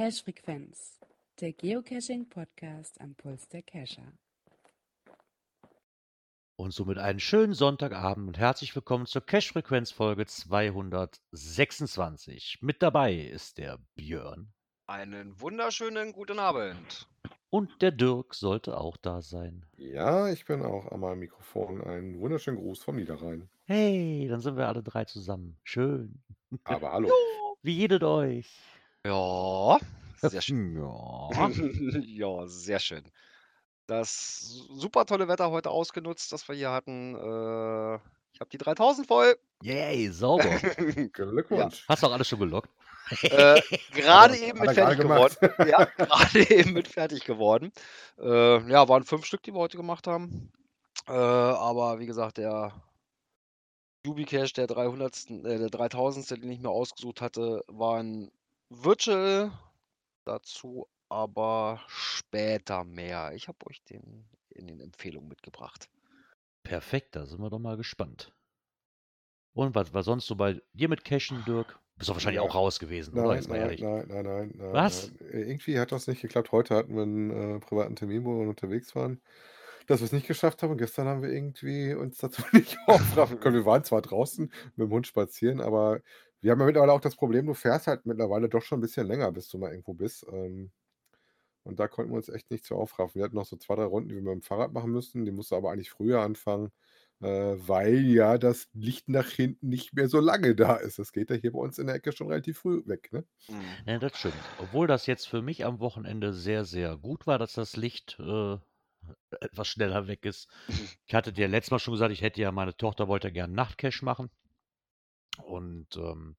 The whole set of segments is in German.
Cache-Frequenz, der Geocaching-Podcast am Puls der Cacher. Und somit einen schönen Sonntagabend und herzlich willkommen zur Cache-Frequenz-Folge 226. Mit dabei ist der Björn. Einen wunderschönen guten Abend. Und der Dirk sollte auch da sein. Ja, ich bin auch am Mikrofon. Einen wunderschönen Gruß vom Niederrhein. Hey, dann sind wir alle drei zusammen. Schön. Aber hallo. Wie jedet euch? Ja, sehr schön. Ja. ja, sehr schön. Das super tolle Wetter heute ausgenutzt, das wir hier hatten. Äh, ich habe die 3000 voll. Yay, sauber. Glückwunsch. Hast du auch alles schon gelockt? Äh, gerade er- eben mit er fertig geworden. Ja, gerade eben mit fertig geworden. Äh, ja, waren fünf Stück, die wir heute gemacht haben. Äh, aber wie gesagt, der Jubicache, der 300. Äh, der 3000. den ich mir ausgesucht hatte, war ein Virtual. Dazu aber später mehr. Ich habe euch den in den Empfehlungen mitgebracht. Perfekt, da sind wir doch mal gespannt. Und was war sonst so bei dir mit Cashen, Dirk? Bist doch wahrscheinlich Ja. auch raus gewesen, oder? Nein, Jetzt mal nein, ehrlich. nein, nein, nein, nein. Was? Nein. Irgendwie hat das nicht geklappt. Heute hatten wir einen äh, privaten Termin, wo wir unterwegs waren, dass wir es nicht geschafft haben. Und gestern haben wir irgendwie uns dazu nicht aufraffen können. Wir waren zwar draußen mit dem Hund spazieren, aber wir haben ja mittlerweile auch das Problem, du fährst halt mittlerweile doch schon ein bisschen länger, bis du mal irgendwo bist. Ähm, und da konnten wir uns echt nicht so aufraffen. Wir hatten noch so zwei, drei Runden, die wir mit dem Fahrrad machen müssten. Die musste aber eigentlich früher anfangen, äh, weil ja das Licht nach hinten nicht mehr so lange da ist. Das geht ja hier bei uns in der Ecke schon relativ früh weg. Ne? Mhm. Ja, das stimmt. Obwohl das jetzt für mich am Wochenende sehr, sehr gut war, dass das Licht äh, etwas schneller weg ist. Ich hatte dir letztes Mal schon gesagt, ich hätte ja, meine Tochter wollte ja gerne Nachtcash machen. Und ähm,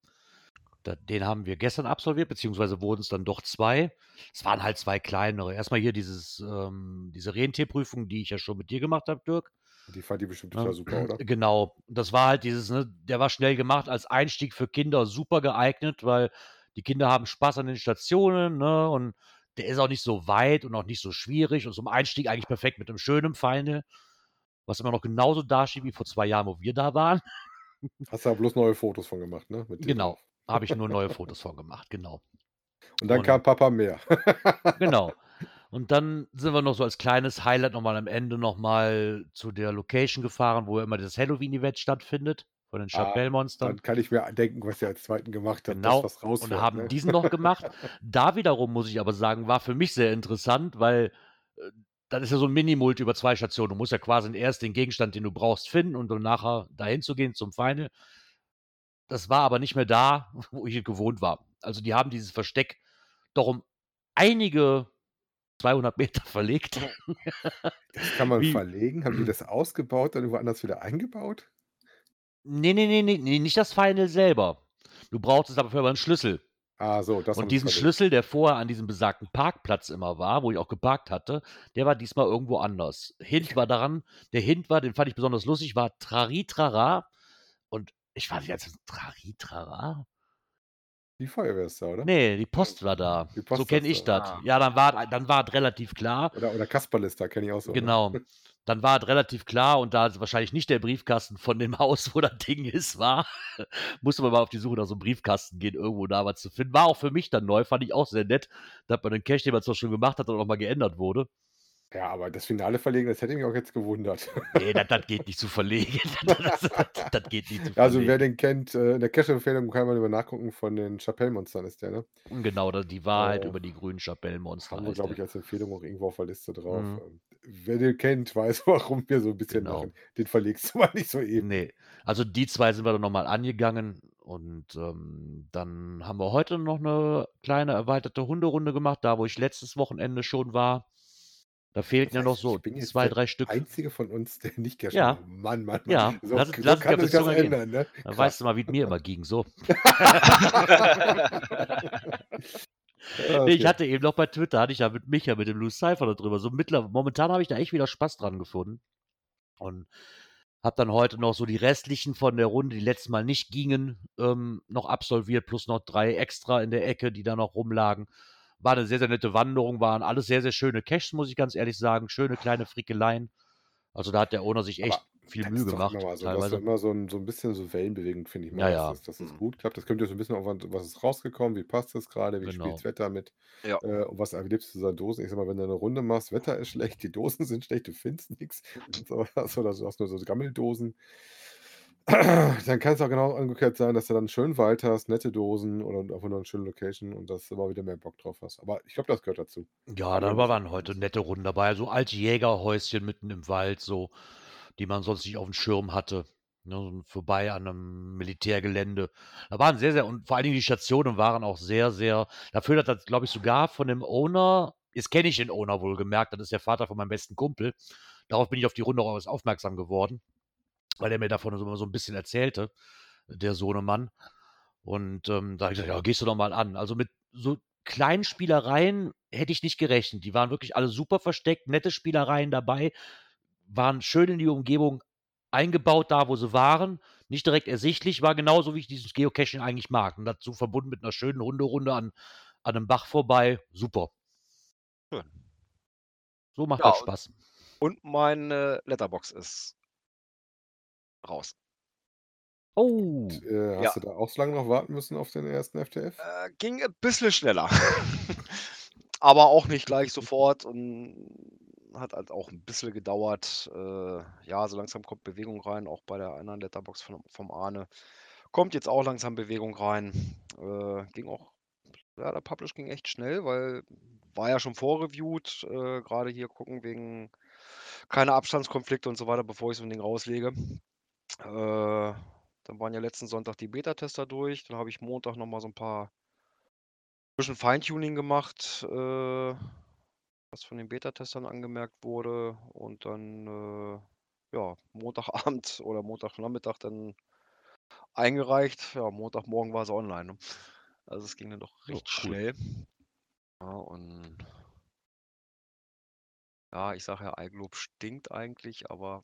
den haben wir gestern absolviert, beziehungsweise wurden es dann doch zwei. Es waren halt zwei kleinere. Erstmal hier dieses, ähm, diese Rentierprüfung, die ich ja schon mit dir gemacht habe, Dirk. Die fand die bestimmt Ja, total super, oder? Genau. Das war halt dieses, ne, der war schnell gemacht als Einstieg für Kinder super geeignet, weil die Kinder haben Spaß an den Stationen, ne, und der ist auch nicht so weit und auch nicht so schwierig und zum Einstieg eigentlich perfekt mit einem schönen Final, was immer noch genauso dasteht wie vor zwei Jahren, wo wir da waren. Hast du da bloß neue Fotos von gemacht, ne? Genau. Habe ich nur neue Fotos von gemacht, genau. Und dann Und- kam Papa mehr. Genau. Und dann sind wir noch so als kleines Highlight nochmal am Ende nochmal zu der Location gefahren, wo immer das Halloween-Event stattfindet, von den Ah, Chapelle-Monstern. Dann kann ich mir denken, was ihr als zweiten gemacht habt, Genau, das was und haben ne? diesen noch gemacht. Da wiederum muss ich aber sagen, war für mich sehr interessant, weil äh, das ist ja so ein Minimulti über zwei Stationen. Du musst ja quasi erst den Gegenstand, den du brauchst, finden und dann nachher dahin zu gehen zum Final. Das war aber nicht mehr da, wo ich gewohnt war. Also die haben dieses Versteck doch um einige 200 Meter verlegt. Das kann man Wie- verlegen. Haben die das ausgebaut, dann woanders wieder eingebaut? Nee, nee, nee, nee, nicht das Final selber. Du brauchst es aber für einen Schlüssel. Ah, so, das Und diesen. Schlüssel, der vorher an diesem besagten Parkplatz immer war, wo ich auch geparkt hatte, der war diesmal irgendwo anders. Hint war daran, der Hint war, den fand ich besonders lustig, war Trari-Trara. Und ich fand jetzt Trari-Trara? Die Feuerwehr ist da, oder? Nee, die Post war da. Post so kenne ich da. das. Ah. Ja, dann war, dann war es relativ klar. Oder, oder Kasperl ist da, kenne ich auch so. ne? Genau. Dann war es relativ klar und da es wahrscheinlich nicht der Briefkasten von dem Haus, wo das Ding ist, war, musste man mal auf die Suche nach so einem Briefkasten gehen, irgendwo da was zu finden. War auch für mich dann neu, fand ich auch sehr nett, dass man den Cache, den man zwar schon gemacht hat, dann auch mal geändert wurde. Ja, aber das Finale verlegen, das hätte mich auch jetzt gewundert. Nee, das, geht nicht zu verlegen. Das, geht nicht zu Also, wer verlegen. den kennt, äh, in der Cache-Empfehlung kann man über nachgucken von den Chapelle-Monstern ist der, ne? Genau, da- die Wahrheit Äh, über die grünen Chapelle-Monster. Haben wir, glaube ich, als Empfehlung auch irgendwo auf der Liste drauf. Mhm. Ähm, Wer den kennt, weiß, warum wir so ein bisschen Genau. machen. Den verlegst du mal nicht so eben. Nee, also die zwei sind wir dann nochmal angegangen und ähm, dann haben wir heute noch eine kleine erweiterte Hunderunde gemacht, da wo ich letztes Wochenende schon war. Da fehlten Das ja noch heißt, so zwei, der drei Stück. Einzige von uns, der nicht Cache Ja. Mann, Mann, Mann. Ja, So, lass- so lass kann das ändern, ne? Da Krass. weißt du mal, wie es mir immer ging. So. Nee, ich okay. hatte eben noch bei Twitter, hatte ich ja mit Micha, mit dem Loose Cypher darüber. So mittler, momentan habe ich da echt wieder Spaß dran gefunden. Und habe dann heute noch so die restlichen von der Runde, die letztes Mal nicht gingen, ähm, noch absolviert, plus noch drei extra in der Ecke, die da noch rumlagen. War eine sehr, sehr nette Wanderung, waren alles sehr, sehr schöne Caches, muss ich ganz ehrlich sagen. Schöne kleine Frickeleien. Also da hat der Owner sich echt Aber viel Mühe gemacht, immer mal so. Das teilweise. ist immer so ein, so ein bisschen so wellenbewegend, finde ich Ja, mal, dass ja. das, dass das Mhm. gut klappt. Das kommt ja so ein bisschen auf, was ist rausgekommen, wie passt das gerade, wie Genau. spielt das Wetter mit Ja. äh, und was erlebst du in Dosen. Ich sag mal, wenn du eine Runde machst, Wetter ist schlecht, die Dosen sind schlecht, du findest nichts. So, also, du hast nur so Gammeldosen. Dann kann es auch genau umgekehrt sein, dass du dann einen schönen Wald hast, nette Dosen oder einfach nur eine schöne Location und dass du immer wieder mehr Bock drauf hast. Aber ich glaube, das gehört dazu. Ja, da waren heute nette Runden dabei. So alte Jägerhäuschen mitten im Wald, so, die man sonst nicht auf dem Schirm hatte. Ne, vorbei an einem Militärgelände. Da waren sehr, sehr, und vor allen Dingen die Stationen waren auch sehr, sehr, dafür hat das, glaube ich, sogar von dem Owner, jetzt kenne ich den Owner wohl gemerkt, das ist der Vater von meinem besten Kumpel. Darauf bin ich auf die Runde auch aufmerksam geworden, weil er mir davon so, so ein bisschen erzählte, der Sohnemann. Und ähm, da habe ich gesagt, ja, gehst du doch mal an. Also mit so kleinen Spielereien hätte ich nicht gerechnet. Die waren wirklich alle super versteckt, nette Spielereien dabei, waren schön in die Umgebung eingebaut, da wo sie waren, nicht direkt ersichtlich, war genauso, wie ich dieses Geocaching eigentlich mag. Und dazu verbunden mit einer schönen Hunderunde an, an einem Bach vorbei. Super. Schön. So macht Ja, das Spaß. Und meine Letterbox ist raus. Oh, Äh, hast Ja. du da auch so lange noch warten müssen auf den ersten FTF? Äh, ging ein bisschen schneller. Aber auch nicht gleich sofort und hat halt auch ein bisschen gedauert. Äh, ja, so langsam kommt Bewegung rein, auch bei der anderen Letterbox von, vom Arne. Kommt jetzt auch langsam Bewegung rein. Äh, ging auch, ja, der Publish ging echt schnell, weil war ja schon vorreviewt. Äh, Gerade hier gucken wegen keine Abstandskonflikte und so weiter, bevor ich so ein Ding rauslege. Äh, dann waren ja letzten Sonntag die Beta-Tester durch. Dann habe ich Montag nochmal so ein paar bisschen Feintuning gemacht, äh, was von den Beta-Testern angemerkt wurde. Und dann, äh, ja, Montagabend oder Montagnachmittag dann eingereicht. Ja, Montagmorgen war es online. Ne? Also es ging dann doch Oh, recht cool. schnell. Ja, und ja, ich sage ja, iGlobe stinkt eigentlich, aber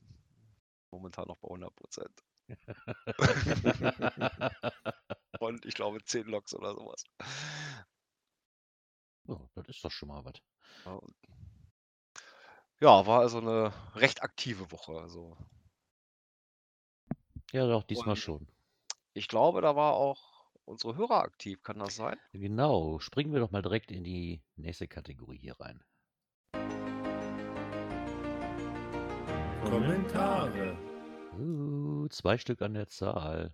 momentan noch bei 100 Prozent. Und ich glaube 10 Loks oder sowas. oh, das ist doch schon mal was. Ja, ja, war also eine recht aktive Woche. Also Ja, doch, diesmal Und- schon. ich glaube, da war auch unsere Hörer aktiv. Kann das sein? Genau, springen wir doch mal direkt in die nächste Kategorie hier rein. Kommentare. Uh, zwei Stück an der Zahl.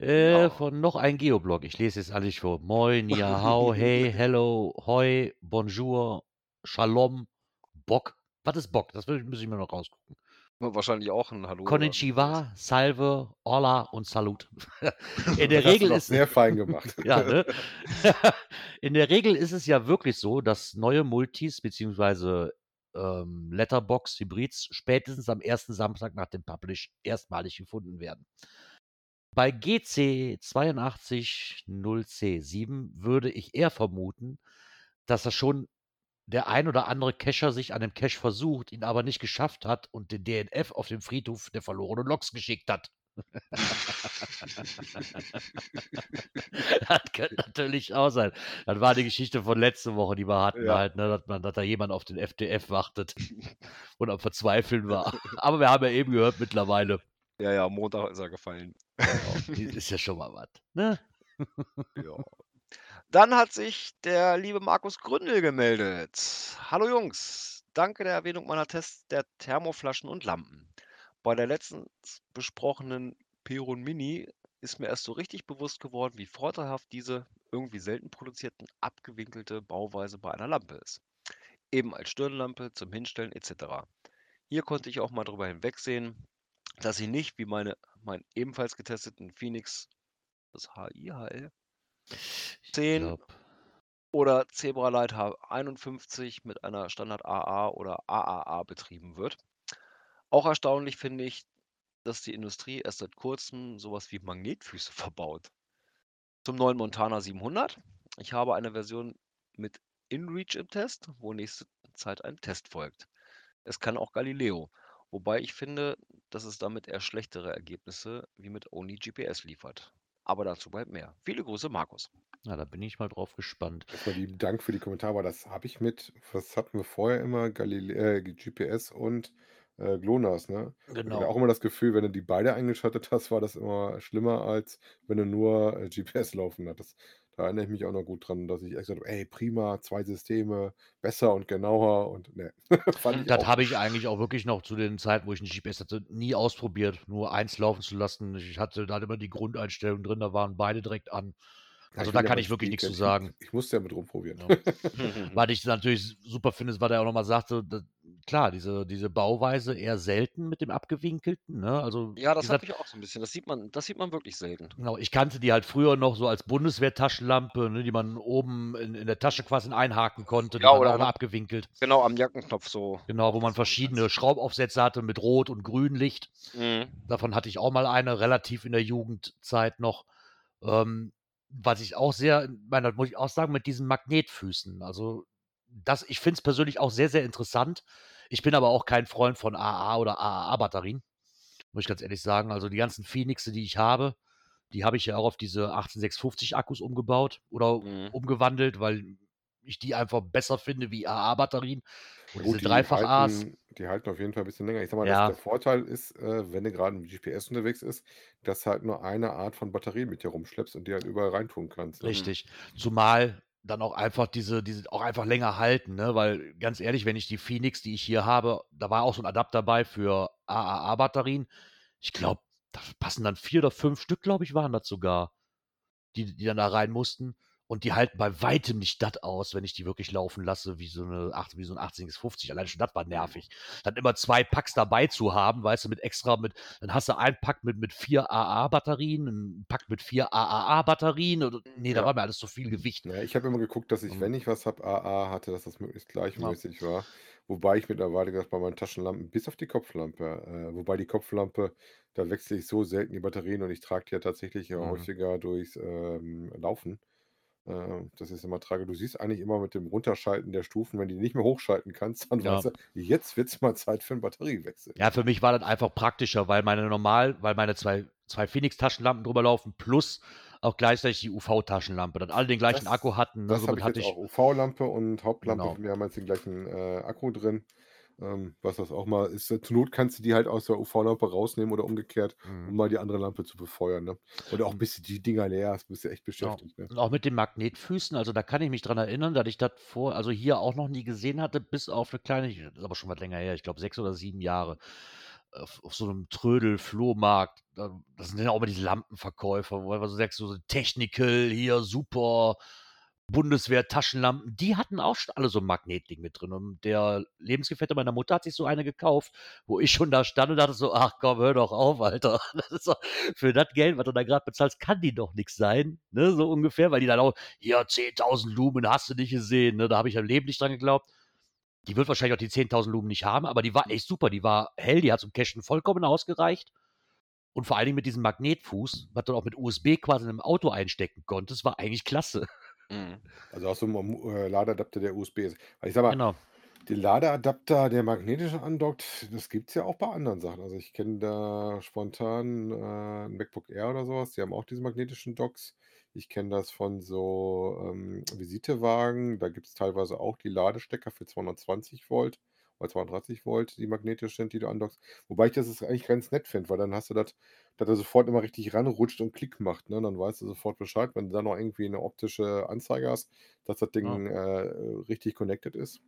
Äh, Ja. von noch ein Geoblog. Ich lese jetzt alles vor. Moin, ja, hau, hey, hello, hoi, bonjour, shalom, Bock. Was ist Bock? Das muss ich mir noch rausgucken. Wahrscheinlich auch ein Hallo. Konnichiwa, Salve, Hola und Salut. In der Das hast Regel ist sehr fein gemacht. ja, ne? In der Regel ist es ja wirklich so, dass neue Multis beziehungsweise ähm, Letterbox Hybrids spätestens am ersten Samstag nach dem Publish erstmalig gefunden werden. Bei GC 820C7 würde ich eher vermuten, dass das schon der ein oder andere Cacher sich an dem Cache versucht, ihn aber nicht geschafft hat und den DNF auf dem Friedhof der verlorenen Loks geschickt hat. das könnte natürlich auch sein. Das war die Geschichte von letzte Woche, die wir hatten, Ja. halt, ne, dass, man, dass da jemand auf den FDF wartet und am Verzweifeln war. Aber wir haben ja eben gehört mittlerweile, Ja, ja, Montag ist er gefallen. genau, ist ja schon mal was. Ne? Ja. Dann hat sich der liebe Markus Gründel gemeldet. Hallo Jungs, danke der Erwähnung meiner Tests der Thermoflaschen und Lampen. Bei der letztens besprochenen Peron Mini ist mir erst so richtig bewusst geworden, wie vorteilhaft diese irgendwie selten produzierten abgewinkelte Bauweise bei einer Lampe ist. Eben als Stirnlampe zum Hinstellen etc. Hier konnte ich auch mal drüber hinwegsehen, dass sie nicht wie meine, meinen ebenfalls getesteten Phoenix, das HIHL, Ich 10 glaub, oder Zebralight H51 mit einer Standard AA oder AAA betrieben wird. Auch erstaunlich finde ich, dass die Industrie erst seit kurzem sowas wie Magnetfüße verbaut. Zum neuen Montana 700. Ich habe eine Version mit InReach im Test, wo nächste Zeit ein Test folgt. Es kann auch Galileo, wobei ich finde, dass es damit eher schlechtere Ergebnisse wie mit Only GPS liefert. Aber dazu bald mehr. Viele Grüße, Markus. Ja, da bin ich mal drauf gespannt. Erstmal lieben Dank für die Kommentare, aber das habe ich mit was hatten wir vorher immer? Galile äh, GPS und, äh, GLONASS, ne? Ich hatte Genau. auch immer das Gefühl, wenn du die beide eingeschaltet hast, war das immer schlimmer, als wenn du nur, äh, GPS laufen hattest. Da erinnere ich mich auch noch gut dran, dass ich echt gesagt habe: „Ey, prima, 2 Systeme, besser und genauer“ und ne, fand ich Das habe ich eigentlich auch wirklich noch zu den Zeiten, wo ich 'n GPS hatte, nie ausprobiert, nur eins laufen zu lassen. Ich hatte da immer die Grundeinstellung drin, da waren beide direkt an. Also, ich da kann ich wirklich nix zu sagen. Ich musste ja mit rumprobieren. Ja. Was ich natürlich super finde, ist, was er auch noch mal sagte, d klar, diese diese Bauweise eher selten mit dem Abgewinkelten, ne? Also, Ja, das hat gesagt mich auch so 'n bisschen das sieht man das sieht man wirklich selten. Genau, ich kannte die halt früher noch so als Bundeswehr-Taschenlampe, ne, die man oben in in der Tasche quasi einhaken konnte, die Ja, waren oder am abgewinkelt. genau, am Jackenknopf so Genau, wo man verschiedene. Schraubaufsätze hatte mit Rot und Grünlicht. Mhm. Davon hatte ich auch mal eine, relativ in der Jugendzeit noch. Ähm, was ich auch sehr meine, muss ich auch sagen, mit diesen Magnetfüßen. Also, das ich finde es persönlich auch sehr, sehr interessant. Ich bin aber auch kein Freund von AA oder AAA-Batterien, muss ich ganz ehrlich sagen. Also, die ganzen Phoenixe, die ich habe, die habe ich ja auch auf diese 18650 Akkus umgebaut oder Mhm. umgewandelt, weil ich die einfach besser finde wie AA-Batterien Gut, diese die Dreifach-As. halten die halten auf jeden Fall 'n bisschen länger. Ich sage mal, Ja. der Vorteil ist, äh, wenn du grade mit GPS unterwegs ist, dass halt nur eine Art von Batterie mit dir rumschleppst und die halt überall reintun kannst, ne? Richtig. Zumal dann auch einfach diese diese auch einfach länger halten, ne? Weil ganz ehrlich, wenn ich die Phoenix, die ich hier habe da war auch so 'n Adapter bei für AAA-Batterien. Ich glaube, da passen dann 4 oder 5 Stück, glaube ich, waren das sogar, die die dann da rein mussten. Und die halten bei Weitem nicht das aus, wenn ich die wirklich laufen lasse wie so 'ne acht wie so 'n 18650. Allein schon das war nervig. Dann immer 2 Packs dabei zu haben, weißt du, mit extra mit dann hast du einen Pack mit mit 4 AA-Batterien, 'n Pack mit 4 AAA-Batterien oder ne, da Ja. war mir alles zu viel Gewicht. Ja, ich habe immer geguckt, dass ich, wenn ich was habe, AA hatte, dass das möglichst Ja. gleichmäßig war. Wobei ich mittlerweile gesagt bei meinen Taschenlampen bis auf die Kopflampe äh, wobei die Kopflampe, da wechsle ich so selten die Batterien und ich trage die ja tatsächlich ja Mhm. häufiger durchs, ähm, Laufen, äh, dass ich's immer trage. Du siehst eigentlich immer mit dem Runterschalten der Stufen, wenn du die nicht mehr hochschalten kannst, dann Ja. weißt du, jetzt wird's mal Zeit für 'n Batteriewechsel. Ja, für mich war das einfach praktischer, weil meine normal weil meine zwei zwei Phoenix-Taschenlampen drüber laufen plus auch gleichzeitig die UV-Taschenlampe, dass alle den gleichen Das Akku hatten, ne? das habe ich hatte jetzt ich auch. UV-Lampe und Hauptlampe, Genau. wir haben jetzt den gleichen, äh, Akku drin. Ähm, was das auch mal ist zur Not kannst du die halt aus der UV-Lampe rausnehmen oder umgekehrt, um Mhm. mal die andere Lampe zu befeuern, ne? Oder auch Und bis du die Dinger leer hast, bist du echt Ja. beschäftigt, ne? Und auch mit den Magnetfüßen, also, da kann ich mich dran erinnern, dass ich das vor also, hier auch noch nie gesehen hatte, bis auf 'ne kleine das ist aber schon was länger her, ich glaube 6 oder 7 Jahre, auf so 'nem Trödel-Flohmarkt. Da das sind ja auch immer diese Lampenverkäufer, wo du sagst, so Technical, hier super, Bundeswehr-Taschenlampen. Die hatten auch schon alle so 'n Magnetding mit drin. Und der Lebensgefährte meiner Mutter hat sich so eine gekauft, wo ich schon da stand und dachte so: „Ach komm, hör doch auf, Alter. Das doch für das Geld, was du da grad bezahlst, kann die doch nix sein“, ne, so ungefähr, weil die dann auch: „Hier 10.000 Lumen, hast du nicht gesehen“, ne? Da habe ich im Leben nicht dran geglaubt. Die wird wahrscheinlich auch die 10.000 Lumen nicht haben, aber die war echt super. Die war hell, die hat zum Cashen vollkommen ausgereicht. Und vor allen Dingen mit diesem Magnetfuß, was du auch mit USB quasi in 'nem Auto einstecken konntest, war eigentlich klasse. Mhm. Also, auch so Mo äh, Ladeadapter, der USB ist. Weil ich sage mal, Genau. den Ladeadapter, der magnetisch andockt, das gibt's ja auch bei anderen Sachen. Also, ich kenne da spontan, äh, 'n MacBook Air oder so was, die haben auch diese magnetischen Docks. Ich kenne das von so, ähm, Visitewagen, da gibt's teilweise auch die Ladestecker für 220 Volt oder 230 Volt, die magnetisch sind, die du andockst. Wobei ich das eigentlich ganz nett finde, weil dann hast du das dass er sofort immer richtig ranrutscht und Klick macht, ne? Dann weißt du sofort Bescheid, wenn du dann noch irgendwie 'ne optische Anzeige hast, dass das Ja. Ding, äh, richtig connected ist.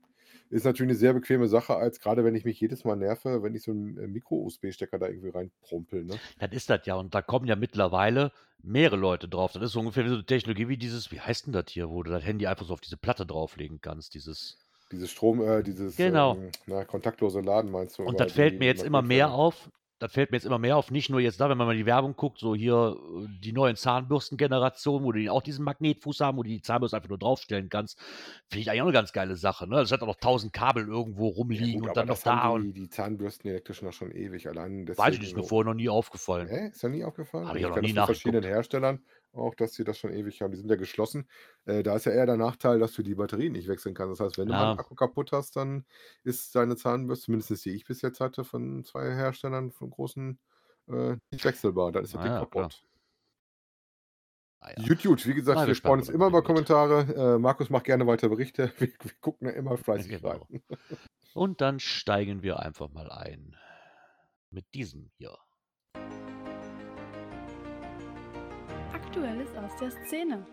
Ist natürlich 'ne sehr bequeme Sache, als grade wenn ich mich jedes Mal nerve, wenn ich so 'n, äh, Micro-USB-Stecker da irgendwie reinprumpel, ne? Das ist das ja und da kommen ja mittlerweile mehrere Leute drauf. Das ist so ungefähr wie so 'ne Technologie wie dieses wie heißt 'n das hier, wo du das Handy einfach so auf diese Platte drauflegen kannst, dieses Dieses Strom äh, dieses, Genau. ähm, na, kontaktlose Laden meinst du Und das fällt mir jetzt immer mehr auf das fällt mir jetzt immer mehr auf, nicht nur jetzt da, wenn man mal die Werbung guckt, so hier, äh, die neuen Zahnbürstengenerationen, wo die auch diesen Magnetfuß haben, wo du die Zahnbürste einfach nur draufstellen kannst. Finde ich eigentlich auch 'ne ganz geile Sache, ne? Anstatt auch noch 1.000 Kabel irgendwo Ja rumliegen gut, und dann noch das da die die Zahnbürsten, die elektrischen, doch schon ewig. Allein Weiß ich nicht, ist mir so vorher noch nie aufgefallen. Hä? Ist dir nie aufgefallen? Habe Also, ich ich auch noch nie das von verschiedenen. Herstellern auch, dass die das schon ewig haben. Die sind ja geschlossen. Äh, da ist ja eher der Nachteil, dass du die Batterien nicht wechseln kannst. Das heißt, wenn du mal 'n Ja. Akku kaputt hast, dann ist deine Zahnbürste, zumindest die ich bis jetzt hatte von 2 Herstellern, von großen, äh, nicht wechselbar. Dann ist das Na Ding ja, kaputt. Ah ja. YouTube, wie gesagt, Mal wir gespannt, uns immer über. Kommentare. Äh, Markus macht gerne weiter Berichte. Wir, wir gucken ja immer fleißig Genau. rein. Und dann steigen wir einfach mal ein mit diesem hier. Aktuelles aus der Szene.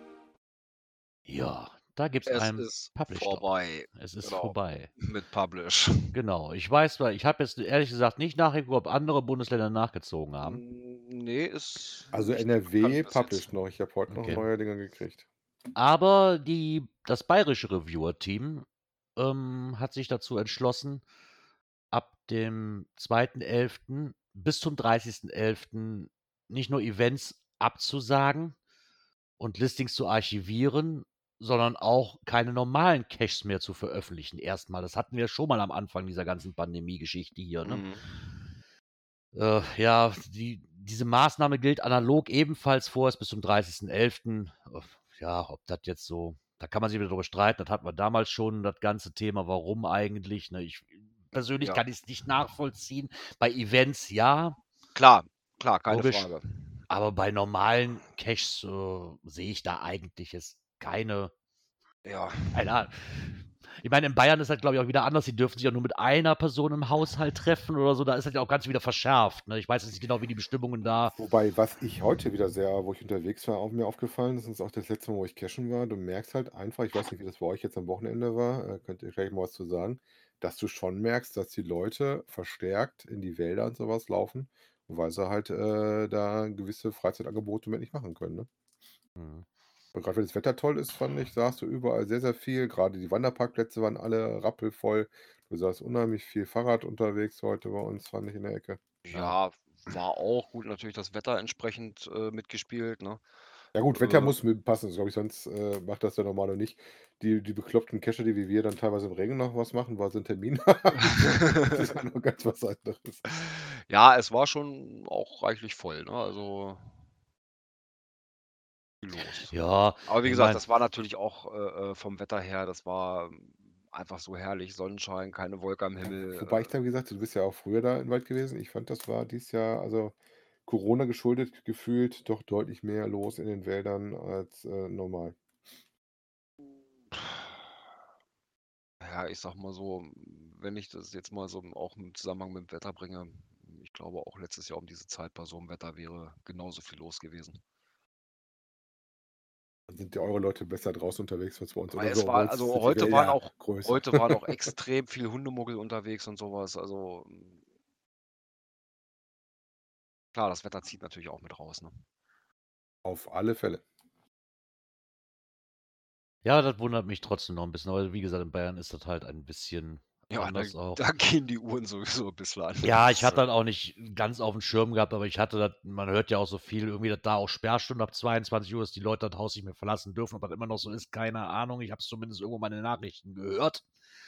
Ja, da gibt es Es einen ist Publish. vorbei Es ist Genau. vorbei. mit Publish. Genau. Ich weiß, weil ich habe jetzt ehrlich gesagt nicht nachgeguckt, ob andere Bundesländer nachgezogen haben. Nee, ist. Also NRW published noch. Ich habe heute noch Okay. neue Dinge gekriegt. Aber die, das bayerische Reviewer-Team ähm, hat sich dazu entschlossen, ab dem 2.11. bis zum 30.11. nicht nur Events abzusagen und Listings zu archivieren, sondern auch keine normalen Caches mehr zu veröffentlichen. Erstmal. Das hatten wir schon mal am Anfang dieser ganzen Pandemie-Geschichte hier. Ne? Mhm. Äh, ja, die, diese Maßnahme gilt analog ebenfalls vorerst bis zum 30.11. Äh, Ja, ob das jetzt so, da kann man sich wieder drüber streiten. Das hatten wir damals schon, das ganze Thema, warum eigentlich. Ne? Ich persönlich Ja. kann es nicht nachvollziehen. Bei Events ja, Klar, klar, keine Logisch. Frage. Aber bei normalen Caches äh, sehe ich da eigentlich jetzt keine, Ja, keine Ahnung. Ich meine, in Bayern ist das, glaube ich, auch wieder anders. Die dürfen sich ja nur mit einer Person im Haushalt treffen oder so. Da ist das ja auch ganz wieder verschärft. Ne? Ich weiß jetzt nicht genau, wie die Bestimmungen da. Wobei, was ich heute wieder sehr, wo ich unterwegs war, auch mir aufgefallen ist, und ist auch das letzte Mal, wo ich cashen war, du merkst halt einfach, ich weiß nicht, wie das bei euch jetzt am Wochenende war, äh, könnt ihr gleich mal was zu sagen, dass du schon merkst, dass die Leute verstärkt in die Wälder und sowas laufen, weil sie halt äh, da gewisse Freizeitangebote mit nicht machen können. Ne? Hm. Und gerade wenn das Wetter toll ist, fand ich, sahst du überall sehr, sehr viel. Gerade die Wanderparkplätze waren alle rappelvoll. Du sahst unheimlich viel Fahrrad unterwegs heute bei uns, fand ich in der Ecke. ja, war auch gut. Natürlich das Wetter entsprechend äh, mitgespielt. Ne? Ja gut, Wetter Äh, muss mit passen, glaube ich, sonst äh, macht das der Normale nicht. Die, die bekloppten Cacher, die wie wir dann teilweise im Regen noch was machen, weil sie einen Termin haben. das ist ja noch ganz was anderes. ja, es war schon auch reichlich voll. Ne? Also viel los. Ja, Aber wie gesagt, mein- das war natürlich auch äh, äh, vom Wetter her, das war einfach so herrlich. Sonnenschein, keine Wolke am Himmel. Wobei äh, ich da, wie gesagt, du bist ja auch früher da im Wald gewesen. Ich fand, das war dieses Jahr, also Corona geschuldet, gefühlt doch deutlich mehr los in den Wäldern als äh, normal. Ja, ich sag mal so, wenn ich das jetzt mal so auch im Zusammenhang mit dem Wetter bringe, ich glaube auch letztes Jahr um diese Zeit bei so einem Wetter wäre genauso viel los gewesen. Dann sind ja eure Leute besser draußen unterwegs als bei uns. Oder es so, war- also heute waren auch- größer. Heute waren auch extrem viel Hundemuggel unterwegs und sowas. Also klar, das Wetter zieht natürlich auch mit raus. Ne? Auf alle Fälle. Ja, das wundert mich trotzdem noch ein bisschen. Aber wie gesagt, in Bayern ist das halt ein bisschen Ja, da, anders auch. da gehen die Uhren sowieso ein bisschen an. Ja, ich hatte das auch nicht ganz auf dem Schirm gehabt, aber ich hatte das, man hört ja auch so viel, irgendwie, dass da auch Sperrstunde ab 22 Uhr ist, die Leute das Haus nicht mehr verlassen dürfen. Ob das immer noch so ist, keine Ahnung. Ich habe es zumindest irgendwo mal in den Nachrichten gehört.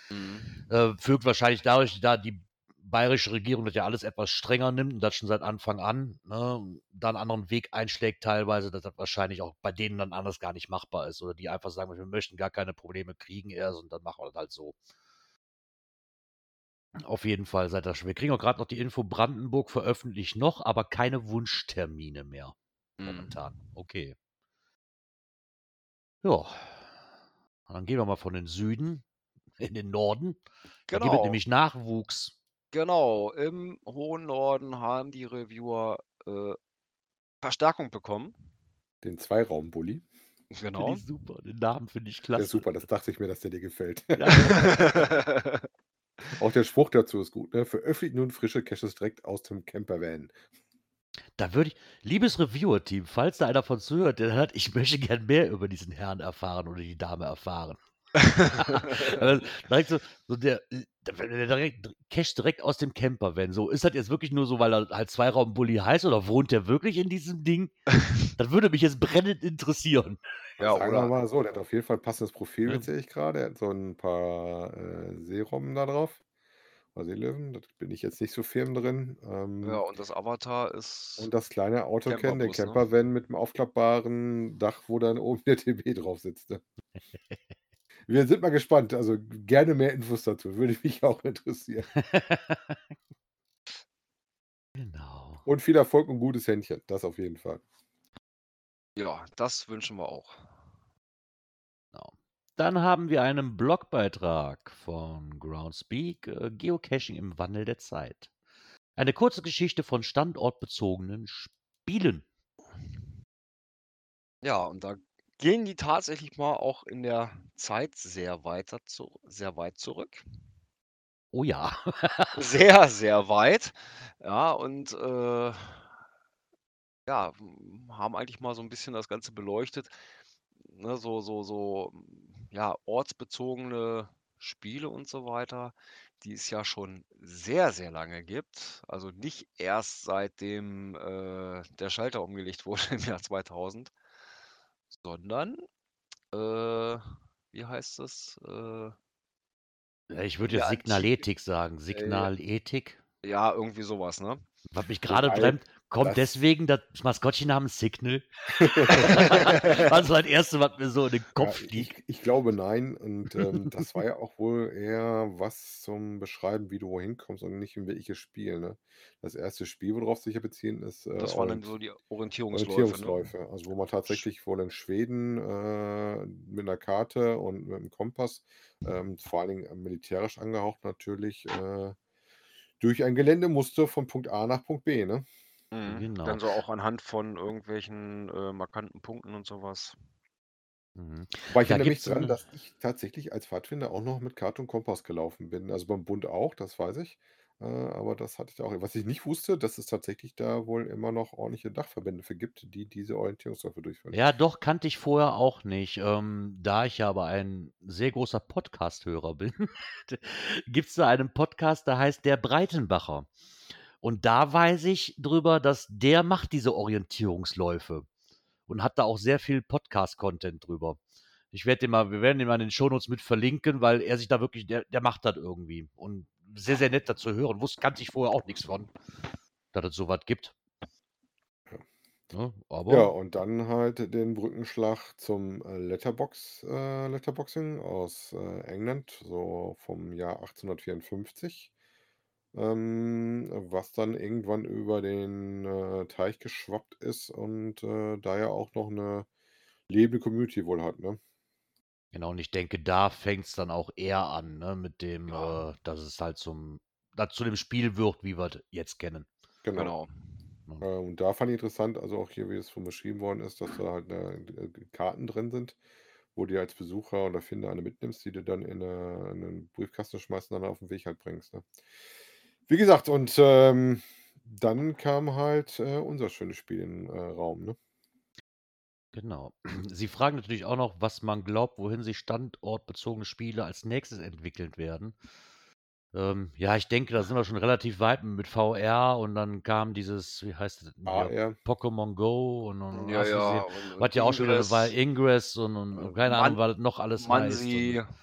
Mhm. Äh, fügt wahrscheinlich dadurch, da die bayerische Regierung das ja alles etwas strenger nimmt und das schon seit Anfang an, ne, da einen anderen Weg einschlägt teilweise, dass das wahrscheinlich auch bei denen dann anders gar nicht machbar ist. Oder die einfach sagen, wir möchten gar keine Probleme kriegen erst und dann machen wir das halt so. Auf jeden Fall seid ihr schon. Wir kriegen auch gerade noch die Info, Brandenburg veröffentlicht noch, aber keine Wunschtermine mehr Mhm. momentan. Okay. Ja. Dann gehen wir mal von den Süden in den Norden. Da gibt es Genau. nämlich Nachwuchs. Genau, im hohen Norden haben die Reviewer äh, Verstärkung bekommen. Den Zweiraumbully. Finde Genau. ich super. Den Namen finde ich Der klasse. ist super, das dachte ich mir, dass der dir gefällt. Ja. Auch der Spruch dazu ist gut. Ne? Veröffentlicht nun frische Caches direkt aus dem Campervan. Da würde ich, liebes Reviewer-Team, falls da einer von zuhört, der hat, ich möchte gern mehr über diesen Herrn erfahren oder die Dame erfahren. Direkt so, so der, der, direkt, Cash direkt aus dem Campervan. So, ist das jetzt wirklich nur so, weil er halt Zweiraum-Bully heißt oder wohnt der wirklich in diesem Ding? Das würde mich jetzt brennend interessieren. ja, Sagen wir oder? mal so, der hat auf jeden Fall ein passendes Profil, Ja. jetzt sehe ich gerade. Er hat so ein paar äh, Seerobben da drauf. Oder Seelöwen, da bin ich jetzt nicht so firm drin. Ähm, Ja, und das Avatar ist. und das kleine Autocan, der Camperbus, ne? Campervan mit dem aufklappbaren Dach, wo dann oben der TB drauf sitzt. Ne? Wir sind mal gespannt. Also gerne mehr Infos dazu. Würde mich auch interessieren. genau. Und viel Erfolg und gutes Händchen. Das auf jeden Fall. Ja, das wünschen wir auch. Genau. Dann haben wir einen Blogbeitrag von Groundspeak, äh, Geocaching im Wandel der Zeit. Eine kurze Geschichte von standortbezogenen Spielen. Ja, und da gehen die tatsächlich mal auch in der Zeit sehr weiter zu sehr weit zurück. Oh ja. Sehr, sehr weit. Ja, und, äh ja, haben eigentlich mal so 'n bisschen das Ganze beleuchtet, ne, so so so, ja, ortsbezogene Spiele und so weiter, die es ja schon sehr, sehr lange gibt. Also, nicht erst seitdem, äh, der Schalter umgelegt wurde im Jahr 2000, sondern, äh, wie heißt es? Äh ich würde jetzt Antike Signaletik sagen. äh, Signaletik? ja, irgendwie so was, ne? Was mich Wobei bremst, kommt das deswegen das Maskottchen namens Signal? War so das Erste, was mir so in den Ja, Kopf ich stieg. ich glaube, nein. Und, ähm, das war ja auch wohl eher was zum Beschreiben, wie du wohin kommst und nicht in welches Spiel, ne? Das erste Spiel, worauf sich ja beziehen, ist, äh, Das waren dann so die Orientierungsläufe, ne? Orientierungsläufe. Also, wo man tatsächlich wohl in Schweden, äh, mit 'ner Karte und mit'm Kompass, ähm, vor allen Dingen, militärisch angehaucht natürlich, äh, durch ein Gelände musste von Punkt A nach Punkt B, ne? Mhm. Genau. Dann so auch anhand von irgendwelchen, äh, markanten Punkten und so was. Mhm. Wobei ich Da erinnere mich gibt's dran, 'n dass ich tatsächlich als Pfadfinder auch noch mit Karte und Kompass gelaufen bin. Also, beim Bund auch, das weiß ich. Äh, aber das hatte ich auch. Was ich nicht wusste, dass es tatsächlich da wohl immer noch ordentliche Dachverbände für gibt, die diese Orientierungsläufe durchführen. Ja, doch, kannte ich vorher auch nicht. Ähm, da ich ja aber ein sehr großer Podcast-Hörer bin, d gibt's da einen Podcast, der heißt „Der Breitenbacher“. Und da weiß ich drüber, dass der macht diese Orientierungsläufe und hat da auch sehr viel Podcast-Content drüber. Ich werde den mal wir werden den mal in den Shownotes mit verlinken, weil er sich da wirklich der der macht das irgendwie und sehr, sehr nett, das zu hören. Wusste kannte ich vorher auch nix von, dass es so was gibt. Ja. Ne, Ja, aber und dann halt den Brückenschlag zum, äh, Letterbox äh, Letterboxing aus, äh, England, so vom Jahr 1854, ähm, was dann irgendwann über den, äh, Teich geschwappt ist und, äh, da ja auch noch 'ne lebende Community wohl hat, ne? Genau, und ich denke, da fängt's dann auch eher an, ne, mit dem, Ja. äh dass es halt zum zu dem Spiel wird, wie wir's jetzt kennen. Genau. Genau. Ne? Äh, und da fand ich interessant, also auch hier, wie es von beschrieben worden ist, dass da halt, ne, äh, Karten drin sind, wo du als Besucher oder Finder eine mitnimmst, die du dann in 'ne in 'nen Briefkasten schmeißt und dann auf 'n Weg halt bringst, ne? Wie gesagt, und, ähm, dann kam halt, äh, unser schönes Spiel in, äh, Raum, ne? Genau. Sie fragen natürlich auch noch, was man glaubt, wohin sich standortbezogene Spiele als Nächstes entwickeln werden. Ähm, ja, ich denke, da sind wir schon relativ weit mit VR und dann kam dieses, wie heißt das denn hier, AR. Pokémon Go und und Ja, hast du ja, und was und ja auch schon wieder Weile Ingress. Ingress und und Äh, und keine Ahnung, was das noch alles heißt Mansi. und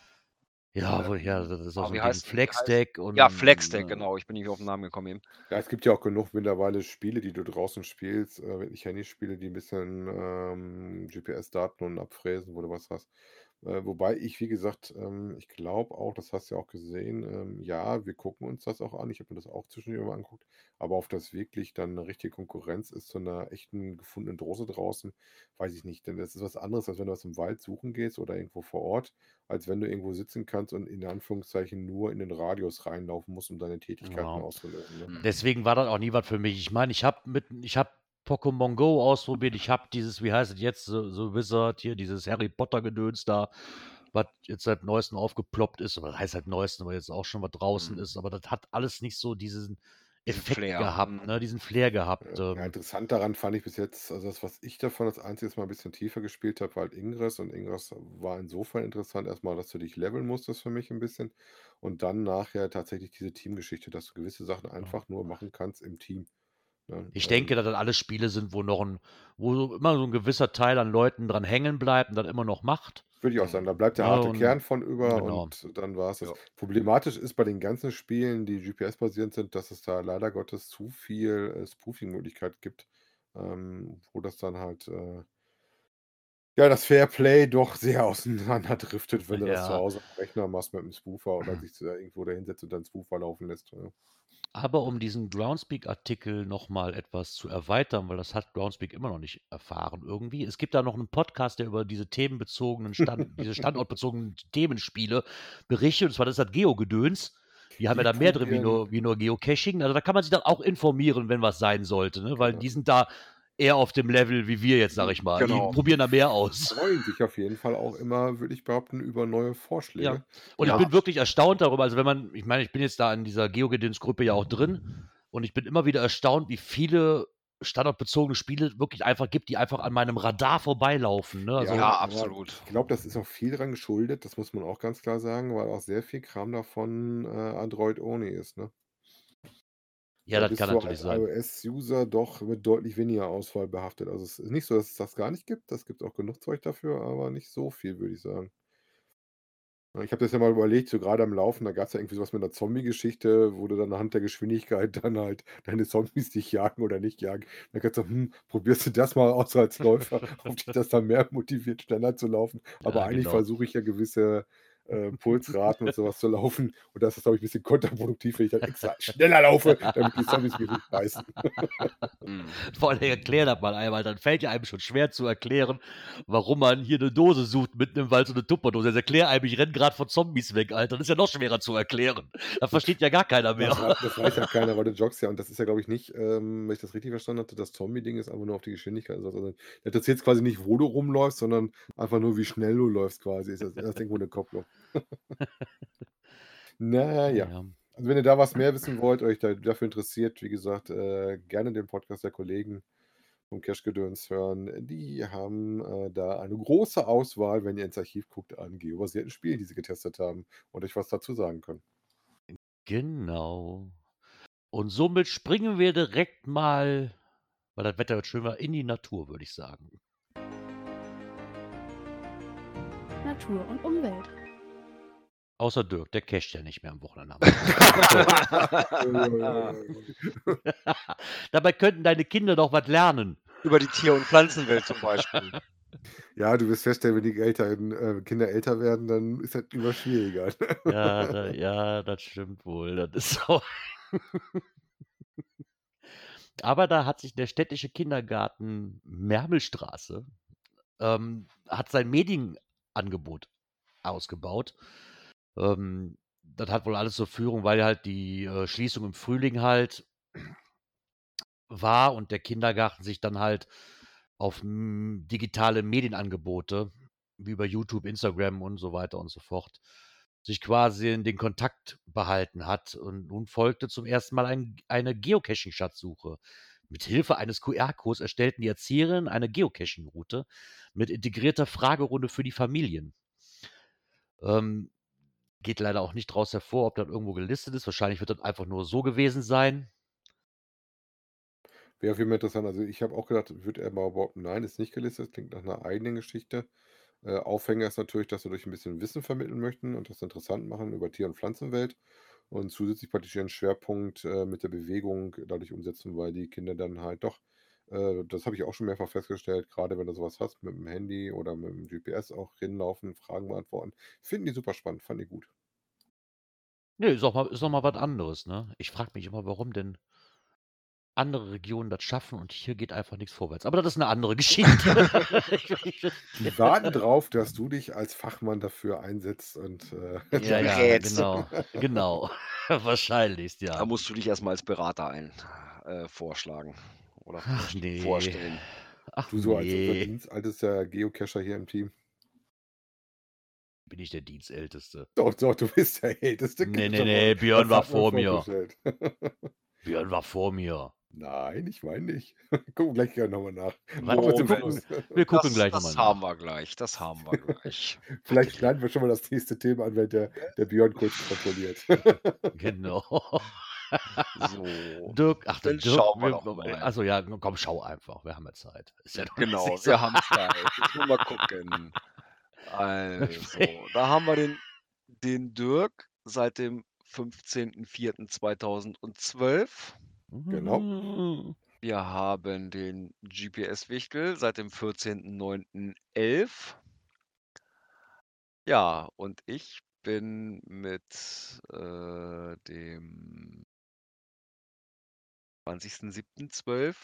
ja, wo ja, Ähm, das ist auch so wie 'n Ding. heißt wie heißt Flexdeck ja, und, Flexdeck, äh genau. Ich bin nicht auf 'n Namen gekommen eben. Ja, es gibt ja auch genug mittlerweile Spiele, die du draußen spielst, äh, wirklich Handyspiele, die 'n bisschen, ähm, GPS-Daten und abfräsen, wo du was hast. Äh, wobei ich, wie gesagt, ähm, ich glaube auch, das hast du ja auch gesehen, ähm, ja, wir gucken uns das auch an. Ich habe mir das auch zwischendurch mal angeguckt, aber ob das wirklich dann 'ne richtige Konkurrenz ist zu 'ner echten gefundenen Dose draußen, weiß ich nicht. Denn das ist was anderes, als wenn du was im Wald suchen gehst oder irgendwo vor Ort, als wenn du irgendwo sitzen kannst und in Anführungszeichen nur in den Radius reinlaufen musst, um deine Tätigkeiten Genau. auszulösen, ne? Deswegen war das auch nie was für mich. Ich meine, ich habe mit ich habe Pokémon Go ausprobiert. Ich habe dieses, wie heißt es jetzt, so so Wizard hier, dieses Harry-Potter-Gedöns da, was jetzt seit Neuestem aufgeploppt ist. Oder heißt seit Neuestem, weil jetzt auch schon was draußen Mhm. ist. Aber das hat alles nicht so diesen Effekt Flair. gehabt, Mhm. ne, diesen Flair gehabt, Ja, ja, ähm interessant daran fand ich bis jetzt also das, was ich davon als einziges Mal 'n bisschen tiefer gespielt habe, war halt Ingress und Ingress war insofern interessant erst mal, dass du dich leveln musstest für mich 'n bisschen und dann nachher tatsächlich diese Teamgeschichte, dass du gewisse Sachen Ja. einfach nur machen kannst im Team? Ich denke, dass das alles Spiele sind, wo noch 'n wo immer so 'n gewisser Teil an Leuten dran hängen bleibt und das immer noch macht. Würde ich auch sagen, da bleibt der harte und Kern von über genau. und dann war's das. Ja. Problematisch ist bei den ganzen Spielen, die GPS-basierend sind, dass es da leider Gottes zu viel, äh, Spoofing-Möglichkeit gibt, ähm, wo das dann halt, äh Ja, das Fairplay doch sehr auseinanderdriftet, wenn du das zu Ja. Hause am Rechner machst mit 'm Spoofer oder dich da irgendwo da hinsetzt und dann Spoofer laufen lässt, ja. Aber um diesen Groundspeak-Artikel noch mal etwas zu erweitern, weil das hat Groundspeak immer noch nicht erfahren irgendwie. Es gibt da noch 'n Podcast, der über diese themenbezogenen Stand diese standortbezogenen Themenspiele berichtet, und zwar das ist das Geo-Gedöns. Die haben ja Die da mehr drin wie nur wie nur Geocaching. Also, da kann man sich dann auch informieren, wenn was sein sollte, ne? Weil Genau. die sind da eher auf dem Level wie wir jetzt, sage ich mal. Genau. Die probieren da mehr Die aus. freuen sich auf jeden Fall auch immer, würde ich behaupten, über neue Ja. Vorschläge. Und Ja. ich bin wirklich erstaunt darüber. Also, wenn man ich meine, ich bin jetzt da in dieser Geogedöns-Gruppe ja auch drin und ich bin immer wieder erstaunt, wie viele standortbezogene Spiele wirklich einfach gibt, die einfach an meinem Radar vorbeilaufen, ne? Also Ja, aber absolut. Ich glaube, das ist auch viel dran geschuldet, das muss man auch ganz klar sagen, weil auch sehr viel Kram davon, äh, Android only ist, ne? Ja, Da das bist kann du natürlich als sein. iOS-User doch mit deutlich weniger Auswahl behaftet. Also, es ist nicht so, dass es das gar nicht gibt. Es gibt auch genug Zeug dafür, aber nicht so viel, würde ich sagen. Ja, ich habe das ja mal überlegt, so grade am Laufen, da gab's ja irgendwie so was mit 'ner Zombie-Geschichte, wo du dann anhand der Geschwindigkeit dann halt deine Zombies dich jagen oder nicht jagen. Da kannst du hm, probierst du das mal aus als Läufer, ob dich das dann mehr motiviert, schneller zu laufen. Aber Ja, eigentlich genau. versuche ich ja gewisse, äh, Pulsraten und so was zu laufen. Und das ist, glaube ich, bisschen kontraproduktiv, wenn ich dann extra schneller laufe, damit die Zombies mich nicht beißen. Vor allem erklär das mal einmal, dann fällt ja einem schon schwer zu erklären, warum man hier 'ne Dose sucht mitten im Wald, so 'ne Tupperdose. Jetzt erklär einem, ich renne grad vor Zombies weg, Alter. Das ist ja noch schwerer zu erklären. Das versteht ja gar keiner mehr. Das das weiß ja keiner, weil du joggst ja und das ist ja, glaube ich, nicht, ähm, wenn ich das richtig verstanden hatte, das Zombie-Ding ist einfach nur auf die Geschwindigkeit. Also, da interessiert's quasi nicht, wo du rumläufst, sondern einfach nur, wie schnell du läufst quasi. Ist das ist irgendwo 'ne Kopplung. Na ja. Ja. Also, wenn ihr da was mehr wissen wollt, euch da dafür interessiert, wie gesagt, äh, gerne den Podcast der Kollegen vom Cachegedöns hören. Die haben, äh, da eine große Auswahl, wenn ihr ins Archiv guckt, an geobasierten Spielen, die sie getestet haben und euch was dazu sagen können. Genau. Und somit springen wir direkt mal, weil das Wetter wird schön war, in die Natur, würde ich sagen. Natur und Umwelt. Außer Dirk, der casht ja nicht mehr am Wochenende. Dabei könnten deine Kinder doch was lernen. Über die Tier und Pflanzenwelt zum Beispiel. Ja, du wirst feststellen, wenn die Eltern äh, Kinder älter werden, dann ist das immer schwieriger. Ja, da ja, das stimmt wohl. Das ist so. Aber da hat sich der städtische Kindergarten Mermelstraße, ähm, hat sein Medienangebot ausgebaut. Ähm, das hat wohl alles zur Führung, weil halt die, äh, Schließung im Frühling halt war und der Kindergarten sich dann halt auf, hm, digitale Medienangebote wie über YouTube, Instagram und so weiter und so fort sich quasi in den Kontakt behalten hat. Und nun folgte zum ersten Mal ein eine Geocaching-Schatzsuche. Mit Hilfe eines QR-Codes erstellten die Erzieherinnen eine Geocaching-Route mit integrierter Fragerunde für die Familien. Ähm, geht leider auch nicht draus hervor, ob das irgendwo gelistet ist. Wahrscheinlich wird das einfach nur so gewesen sein. Wäre auf jeden Fall interessant. Also, ich habe auch gedacht, würde er mal behaupten, nein, ist nicht gelistet, klingt nach 'ner eigenen Geschichte. Äh, Aufhänger ist natürlich, dass sie euch 'n bisschen Wissen vermitteln möchten und das interessant machen über Tier und Pflanzenwelt und zusätzlich praktisch ihren Schwerpunkt, äh, mit der Bewegung dadurch umsetzen, weil die Kinder dann halt doch das habe ich auch schon mehrfach festgestellt, grade wenn du so was hast mit 'm Handy oder mit 'm GPS auch hinlaufen, Fragen beantworten. Finden die super spannend, fanden die gut. Ne, ist auch mal ist mal was anderes, ne? Ich frage mich immer, warum denn andere Regionen das schaffen und hier geht einfach nix vorwärts. Aber das ist 'ne andere Geschichte. Die warten drauf, dass du dich als Fachmann dafür einsetzt und, äh, Ja, ja, genau, genau. Wahrscheinlichst, Da ja. musst du dich erst mal als Berater ein äh, vorschlagen oder Ach vorst ne. vorstellen. Ach Du so als unser ne. dienstältester Geocacher hier im Team. Bin ich der Dienstälteste. Doch, doch, du bist der Älteste. Ne, Gibt ne, doch ne, mal Björn das war vor mir. Björn war vor mir. Nein, ich meine nicht. Gucken wir gleich gerne noch mal nach. Aber Oh, Wir gucken wir gucken das gleich noch das mal haben nach. wir gleich, das haben wir gleich. Vielleicht schneiden wir schon mal das nächste Thema an, wenn der der Björn kurz kontrolliert. Genau. So, Dirk ach, der dann Dirk schauen wir wir mal. also ja, komm, schau einfach. Wir haben ja Zeit. Ist ja Genau, so wir haben Zeit. Jetzt nur mal gucken. Also, da haben wir den den Dirk seit dem 15.04.2012. Genau. Mhm. Wir haben den GPS-Wichtel seit dem 14.09.11. Ja, und ich bin mit äh, dem 20.07.12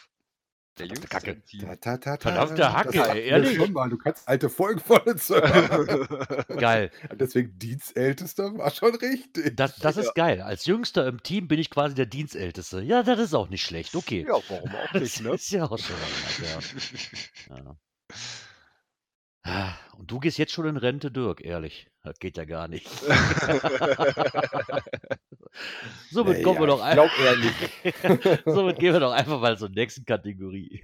der Verdammte jüngste Kacke. im Team. Ta, ta, ta, ta. Verdammte Hacke, Das ey, ehrlich? schon mal. Du kannst alte Folgen von uns hören. Geil. Deswegen Dienstältester war schon richtig. Das, das ist geil. Als Jüngster im Team bin ich quasi der Dienstälteste. Ja, das ist auch nicht schlecht. Okay. Ja, warum auch Das nicht, ne? ist ja auch schon was, ja. ja. Ah, Und du gehst jetzt schon in Rente, Dirk, ehrlich. Das geht ja gar nicht. Somit kommen wir doch nicht. Somit gehen wir doch einfach mal zur nächsten Kategorie.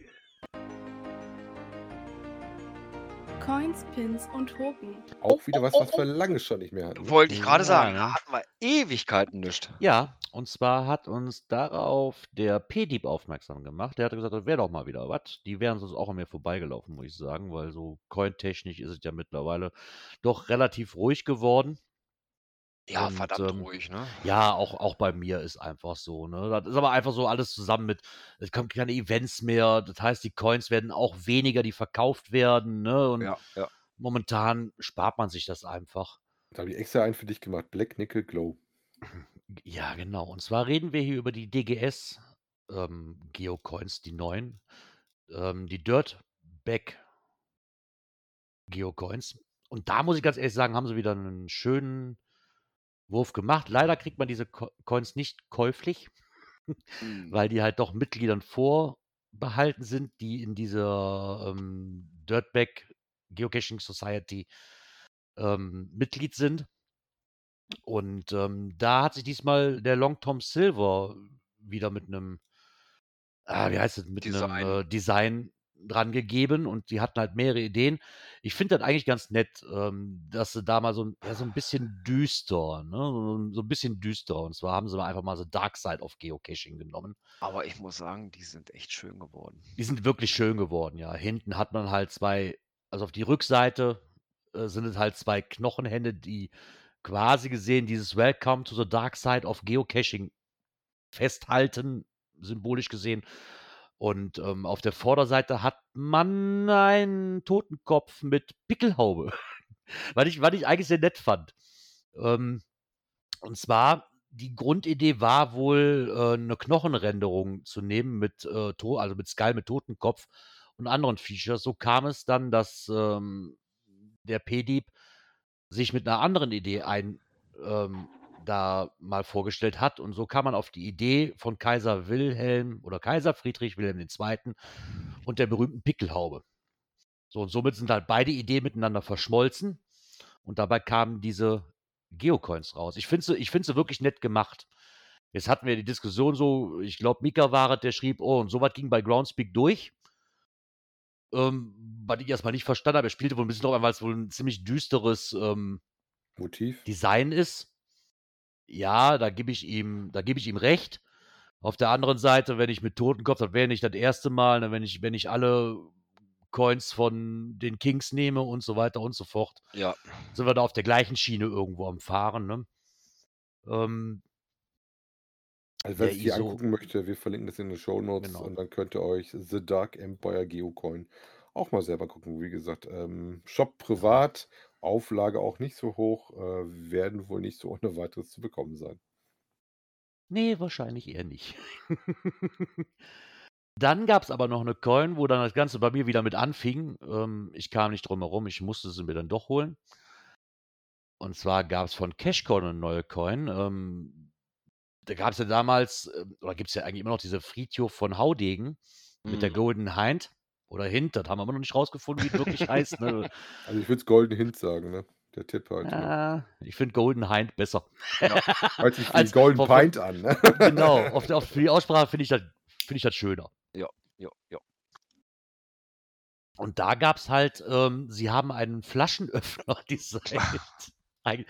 Coins, Pins und Token. Auch wieder was, was wir lange schon nicht mehr hatten. Wollte ich gerade Ja, sagen, da hatten wir Ewigkeiten nicht. Ja, und zwar hat uns darauf der P-Dieb aufmerksam gemacht. Der hatte gesagt, das wäre doch mal wieder was. Die wären sonst auch an mir vorbeigelaufen, muss ich sagen, weil so cointechnisch ist es ja mittlerweile doch relativ ruhig geworden. Ja, Und, verdammt ähm, ruhig, ne? Ja, auch, auch bei mir ist einfach so. Ne? Das ist aber einfach so alles zusammen mit, es kommen keine Events mehr. Das heißt, die Coins werden auch weniger, die verkauft werden. Ne? Und Ja, ja. momentan spart man sich das einfach. Da habe ich extra einen für dich gemacht. Black Nickel Glow. Ja, genau. Und zwar reden wir hier über die DGS ähm, Geocoins, die neuen. Ähm, die Dirtback Geocoins. Und da muss ich ganz ehrlich sagen, haben sie wieder einen schönen Wurf gemacht. Leider kriegt man diese Co Coins nicht käuflich, Hm. weil die halt doch Mitgliedern vorbehalten sind, die in dieser ähm, Dirtback Geocaching Society ähm, Mitglied sind. Und ähm, da hat sich diesmal der Long Tom Silver wieder mit einem, ah, wie heißt es, mit Design. einem äh, Design dran gegeben und die hatten halt mehrere Ideen. Ich finde das eigentlich ganz nett, ähm, dass sie da mal so, ein- ja, so ein bisschen düster, ne? so, so ein bisschen düster. Und zwar haben sie mal einfach mal so Dark Side of Geocaching genommen. Aber ich muss sagen, die sind echt schön geworden. Die sind wirklich schön geworden, ja. Hinten hat man halt zwei, also auf die Rückseite äh, sind es halt zwei Knochenhände, die quasi gesehen dieses Welcome to the Dark Side of Geocaching festhalten, symbolisch gesehen. Und ähm, auf der Vorderseite hat man einen Totenkopf mit Pickelhaube, was, ich, was ich eigentlich sehr nett fand. Ähm, und zwar, die Grundidee war wohl, äh, eine Knochenrenderung zu nehmen mit, äh, To- also mit Skull, mit Totenkopf und anderen Features. So kam es dann, dass ähm, der P-Dieb sich mit einer anderen Idee ein, ähm, da mal vorgestellt hat. Und so kam man auf die Idee von Kaiser Wilhelm oder Kaiser Friedrich Wilhelm II. und der berühmten Pickelhaube. So, und somit sind halt beide Ideen miteinander verschmolzen. Und dabei kamen diese Geocoins raus. Ich finde sie, ich find wirklich nett gemacht. Jetzt hatten wir die Diskussion so, ich glaube, Mika war es, der schrieb, oh, und sowas ging bei Groundspeak durch. Ähm, was ich erstmal nicht verstanden habe. Er spielte wohl ein bisschen drauf weil es wohl ein ziemlich düsteres ähm, Motiv. Design ist. Ja, da gebe ich ihm, da gebe ich ihm recht. Auf der anderen Seite, wenn ich mit Totenkopf, das wäre nicht das erste Mal, ne, wenn ich, wenn ich alle Coins von den Kings nehme und so weiter und so fort, Ja. sind wir da auf der gleichen Schiene irgendwo am Fahren. Ne? Ähm, Also wer der sich die ISO. angucken möchte, wir verlinken das in den Show Notes Genau. und dann könnt ihr euch The Dark Empire Geocoin auch mal selber gucken. Wie gesagt, ähm, Shop privat, Auflage auch nicht so hoch, äh, werden wohl nicht so ohne weiteres zu bekommen sein. Nee, wahrscheinlich eher nicht. dann gab es aber noch eine Coin, wo dann das Ganze bei mir wieder mit anfing. Ähm, ich kam nicht drum herum, ich musste sie mir dann doch holen. Und zwar gab es von Cashcoin eine neue Coin. Ähm, da gab es ja damals, äh, oder gibt es ja eigentlich immer noch diese Friedhof von Haudegen mit der Mhm. Golden Hind. Oder Hint, das haben wir immer noch nicht rausgefunden, wie es wirklich heißt. Ne? Also ich würde es Golden Hint sagen, ne? Der Tipp halt. Ne? Ja, ich finde Golden Hind besser. Hört sich als- Golden von- Pint an, ne? genau, auf, auf, für die Aussprache finde ich, das- ich das schöner. Ja, ja. Und da gab es halt, ähm, sie haben einen Flaschenöffner designt. Eig-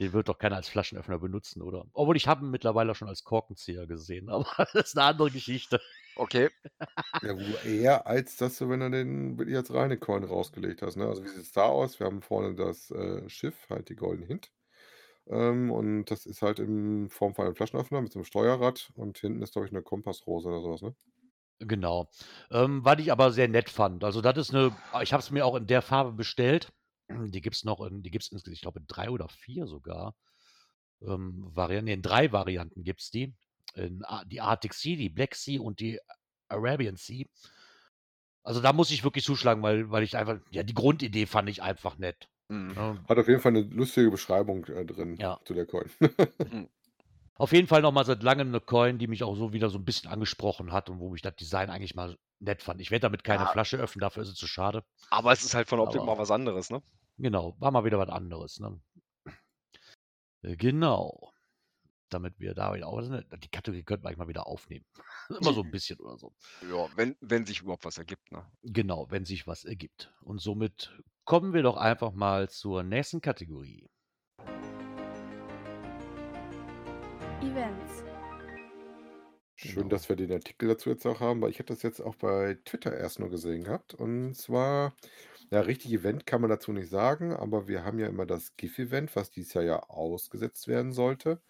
Den wird doch keiner als Flaschenöffner benutzen, oder? Obwohl ich habe ihn mittlerweile schon als Korkenzieher gesehen, aber das ist eine andere Geschichte. Okay. Ja, eher als dass du, wenn du den wirklich als reine Coin rausgelegt hast. Ne? Also wie sieht es da aus? Wir haben vorne das äh, Schiff, halt die Golden Hint. Ähm, und das ist halt in Form von einem Flaschenöffner mit so einem Steuerrad und hinten ist, glaube ich, eine Kompassrose oder sowas, ne? Genau. Ähm, was ich aber sehr nett fand. Also, das ist eine. ich habe es mir auch in der Farbe bestellt. Die gibt es noch in die gibt's in ich glaube, in 3 oder 4 sogar, ähm, Varianten. Ne, in 3 Varianten gibt es die. In die Arctic Sea, die Black Sea und die Arabian Sea. Also, da muss ich wirklich zuschlagen, weil weil ich einfach ja, die Grundidee fand ich einfach nett, Mhm. ne? Hat auf jeden Fall 'ne lustige Beschreibung, äh, drin Ja. zu der Coin. Auf jeden Fall noch mal seit Langem 'ne Coin, die mich auch so wieder so 'n bisschen angesprochen hat und wo ich das Design eigentlich mal nett fand. Ich werde damit keine Ja. Flasche öffnen, dafür ist es zu schade. Aber es ist halt von der Optik Aber mal was anderes, ne? Genau, war mal wieder was anderes, ne? Äh, genau. Damit wir da wieder auch die Kategorie könnten wir eigentlich mal wieder aufnehmen. Immer so 'n bisschen oder so. Ja, wenn wenn sich überhaupt was ergibt, ne? Genau, wenn sich was ergibt. Und somit kommen wir doch einfach mal zur nächsten Kategorie. Events. Schön, dass wir den Artikel dazu jetzt auch haben, weil ich hatte das jetzt auch bei Twitter erst nur gesehen gehabt. Und zwar, ja, richtig Event kann man dazu nicht sagen, aber wir haben ja immer das GIF-Event, was dieses Jahr ja ausgesetzt werden sollte.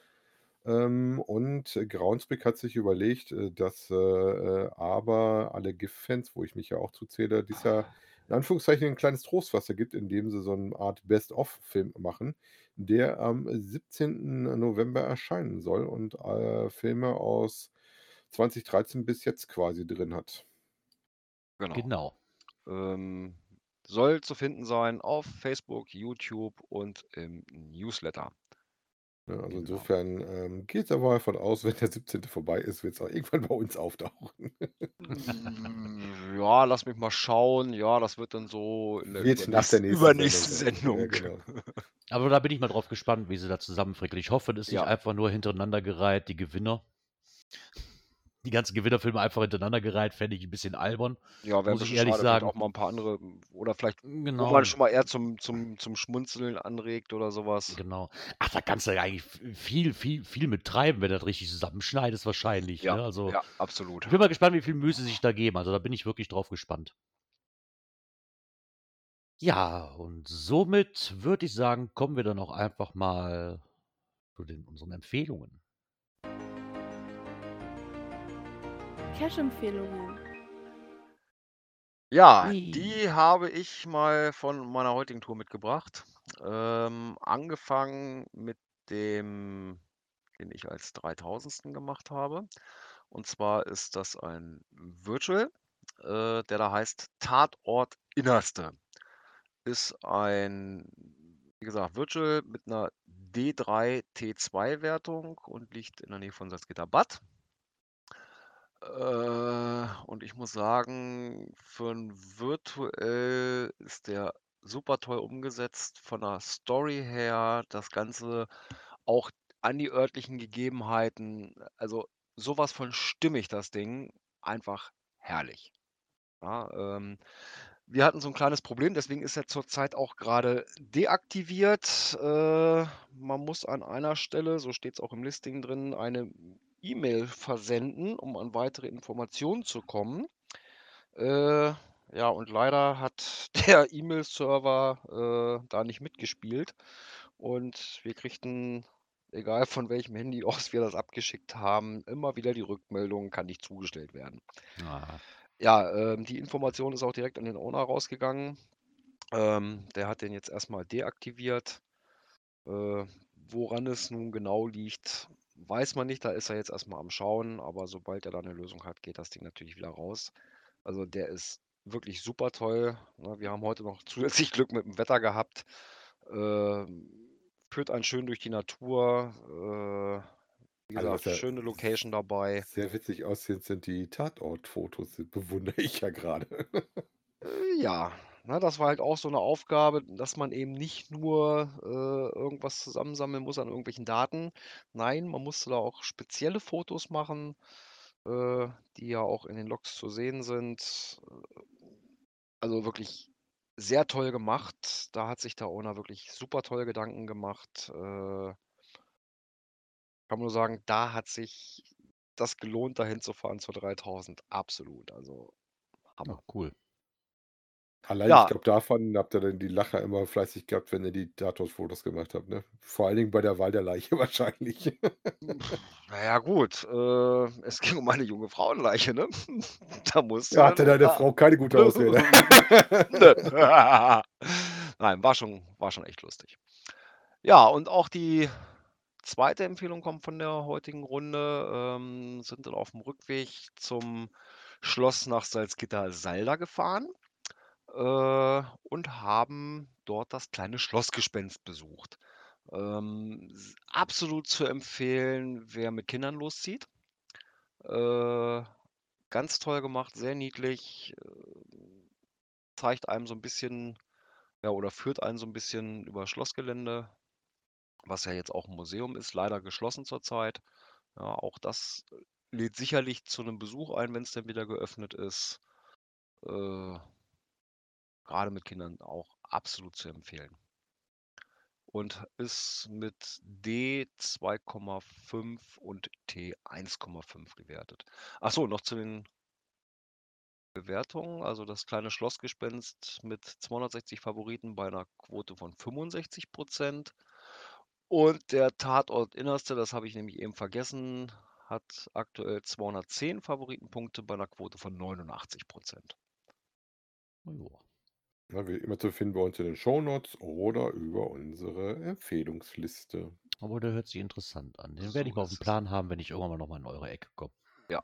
Ähm, und Groundspeak hat sich überlegt, äh, dass äh, äh, aber alle GIF-Fans, wo ich mich ja auch zuzähle, dieses Jahr in Anführungszeichen ein kleines Trostwasser gibt, indem sie so eine Art Best-of-Film machen, der am 17. November erscheinen soll und äh, Filme aus 2013 bis jetzt quasi drin hat. Genau. Genau. Ähm, soll zu finden sein auf Facebook, YouTube und im Newsletter. Ja, also Genau. insofern ähm, geht es aber davon aus, wenn der 17. vorbei ist, wird es auch irgendwann bei uns auftauchen. Hm, ja, lass mich mal schauen. Ja, das wird dann so in der Wird nach der übernächsten nächsten übernächsten Sendung sein. Ja, genau. Aber da bin ich mal drauf gespannt, wie sie da zusammenfrickeln. Ich hoffe, das ist nicht Ja. einfach nur hintereinander gereiht, die Gewinner. Die ganzen Gewinnerfilme einfach hintereinander gereiht, fände ich 'n bisschen albern, Ja, wäre muss ich ehrlich schade, sagen. auch mal 'n paar andere oder vielleicht, wo Genau. man schon mal eher zum zum zum Schmunzeln anregt oder so was. Genau. Ach, da kannst du ja eigentlich viel viel viel mit treiben, wenn du das richtig zusammenschneidest wahrscheinlich, Ja, ne? Also, ja, absolut. ich bin mal gespannt, wie viel Mühe sie sich da geben. Also, da bin ich wirklich drauf gespannt. Ja, und somit würde ich sagen, kommen wir dann auch einfach mal zu den unseren Empfehlungen. Cash-Empfehlungen. Ja, Ui. die habe ich mal von meiner heutigen Tour mitgebracht. Ähm, angefangen mit dem, den ich als 3000. gemacht habe. Und zwar ist das ein Virtual, äh, der da heißt Tatort Innerste. Ist ein, wie gesagt, Virtual mit 'ner D3 T2 Wertung und liegt in der Nähe von Salzgitter-Bad. Äh, und ich muss sagen, für 'n Virtuell ist der super toll umgesetzt von der Story her, das Ganze auch an die örtlichen Gegebenheiten, also so was von stimmig das Ding, einfach herrlich. Ja, ähm, wir hatten so 'n kleines Problem, deswegen ist er zurzeit auch grade deaktiviert. Äh, man muss an einer Stelle, so steht's auch im Listing drin, eine E-Mail versenden, um an weitere Informationen zu kommen. Äh, ja, und leider hat der E-Mail-Server, äh, da nicht mitgespielt und wir kriegten, egal von welchem Handy aus wir das abgeschickt haben, immer wieder die Rückmeldung: „Kann nicht zugestellt werden.“ Ah. Ja, ähm, die Information ist auch direkt an den Owner rausgegangen. Ähm, der hat den jetzt erst mal deaktiviert. Äh, woran es nun genau liegt, weiß man nicht. Da ist er jetzt erst mal am Schauen, aber sobald er da 'ne Lösung hat, geht das Ding natürlich wieder raus. Also, der ist wirklich super toll, ne? Wir haben heute noch zusätzlich Glück mit dem Wetter gehabt. Ähm, führt einen schön durch die Natur. Äh, wie Also, gesagt, ja schöne Location dabei. sehr witzig aussieht, sind die Tatortfotos, bewundere ich ja grade. Äh, ja, ne, das war halt auch so 'ne Aufgabe, dass man eben nicht nur, äh, irgendwas zusammensammeln muss an irgendwelchen Daten. Nein, man musste da auch spezielle Fotos machen, äh, die ja auch in den Logs zu sehen sind. Also wirklich sehr toll gemacht. Da hat sich der Owner wirklich super toll Gedanken gemacht. Äh kann nur sagen, da hat sich das gelohnt, da hinzufahren zur 3000. Absolut, also Ja, Hammer. cool. Allein, Ja. ich glaube, davon habt ihr dann die Lacher immer fleißig gehabt, wenn ihr die Tatortfotos gemacht habt, ne? Vor allen Dingen bei der Wahl der Leiche wahrscheinlich. Na ja, gut, äh, es ging um eine junge Frauenleiche, ne? Da musste Ja, hatte dann deine Frau keine gute Ausrede. ne. Nein, war schon war schon echt lustig. Ja, und auch die zweite Empfehlung kommt von der heutigen Runde, ähm, sind dann auf'm Rückweg zum Schloss nach Salzgitter-Salda gefahren, äh, und haben dort das kleine Schlossgespenst besucht. Ähm, absolut zu empfehlen, wer mit Kindern loszieht. Äh, ganz toll gemacht, sehr niedlich, ähm, zeigt einem so 'n bisschen ja, oder führt einen so 'n bisschen über Schlossgelände, was ja jetzt auch 'n Museum ist, leider geschlossen zurzeit. Ja, auch das lädt sicherlich zu 'nem Besuch ein, wenn's denn wieder geöffnet ist. Äh grade mit Kindern auch absolut zu empfehlen. Und ist mit D 2,5 und T 1,5 gewertet. Ach so, noch zu den Bewertungen. Also, das kleine Schlossgespenst mit 260 Favoriten bei 'ner Quote von 65% Und der Tatort Innerste, das habe ich nämlich eben vergessen, hat aktuell 210 Favoritenpunkte bei 'ner Quote von 89 Na ja. Ja, wie immer zu finden bei uns in den Shownotes oder über unsere Empfehlungsliste. Aber der hört sich interessant an. Den So werde ich mal ist es. Plan haben, wenn ich irgendwann mal noch mal in eure Ecke komme. Ja.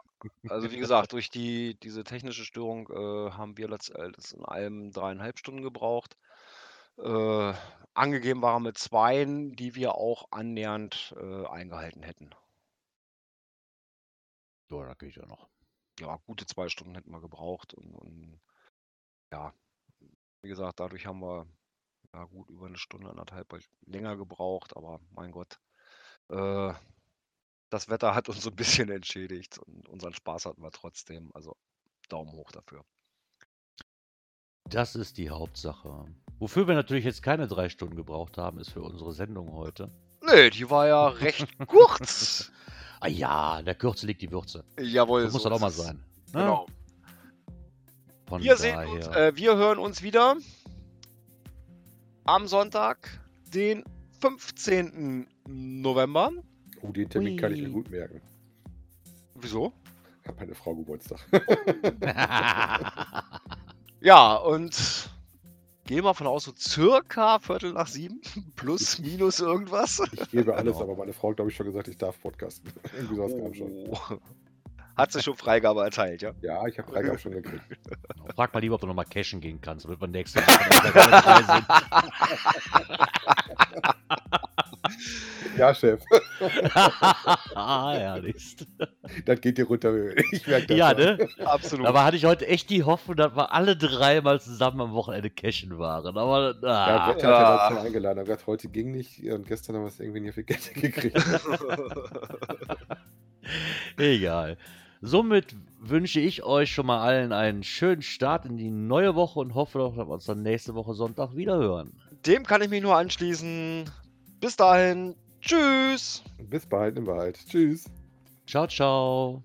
Also, wie gesagt, durch die diese technische Störung, äh, haben wir letztendlich in allem 3,5 Stunden gebraucht. Äh, angegeben war er mit 2, die wir auch annähernd, äh, eingehalten hätten. Ja, da geht ja noch. Ja, gute 2 Stunden hätten wir gebraucht und und ja, wie gesagt, dadurch haben wir, ja gut über 'ne Stunde, 1,5 halt länger gebraucht, aber mein Gott. Äh, das Wetter hat uns so 'n bisschen entschädigt und unseren Spaß hatten wir trotzdem. Also, Daumen hoch dafür. Das ist die Hauptsache. Wofür wir natürlich jetzt keine 3 Stunden gebraucht haben, ist für unsere Sendung heute. Ne, die war ja recht kurz. Ah ja, in der Kürze liegt die Würze. Jawohl, So muss so das auch mal sein, ne? Genau. Von Wir sehen uns äh, wir hören uns wieder am Sonntag, den 15. November. Oh, den Termin kann ich mir Ui. gut merken. Wieso? Hat meine Frau Geburtstag. Ja, und gehen wir von aus, so circa Viertel nach 7 plus, minus irgendwas. Ich gebe alles, Genau. aber meine Frau hat, glaube ich, schon gesagt, ich darf podcasten. Irgendwie sowas kam schon. Hat sie schon Freigabe erteilt, ja? Ja, ich habe Freigabe schon gekriegt. Frag mal lieber, ob du noch mal cashen gehen kannst, damit wir nächste Woche wieder dabei Ja, Chef, sind. ah, herrlichst. das geht dir runter. Ich merke das. Ja, schon. ne? Absolut. Aber hatte ich heute echt die Hoffnung, dass wir alle drei mal zusammen am Wochenende cashen waren. Aber Ja, ah, Gott hat ja Ja. dazu eingeladen. Aber heute ging nicht und gestern haben wir es irgendwie nicht auf die Kette gekriegt. egal. Somit wünsche ich euch schon mal allen einen schönen Start in die neue Woche und hoffe doch, dass wir uns dann nächste Woche Sonntag wieder hören. Dem kann ich mich nur anschließen. Bis dahin. Tschüss. Bis bald im Wald. Tschüss. Ciao, ciao.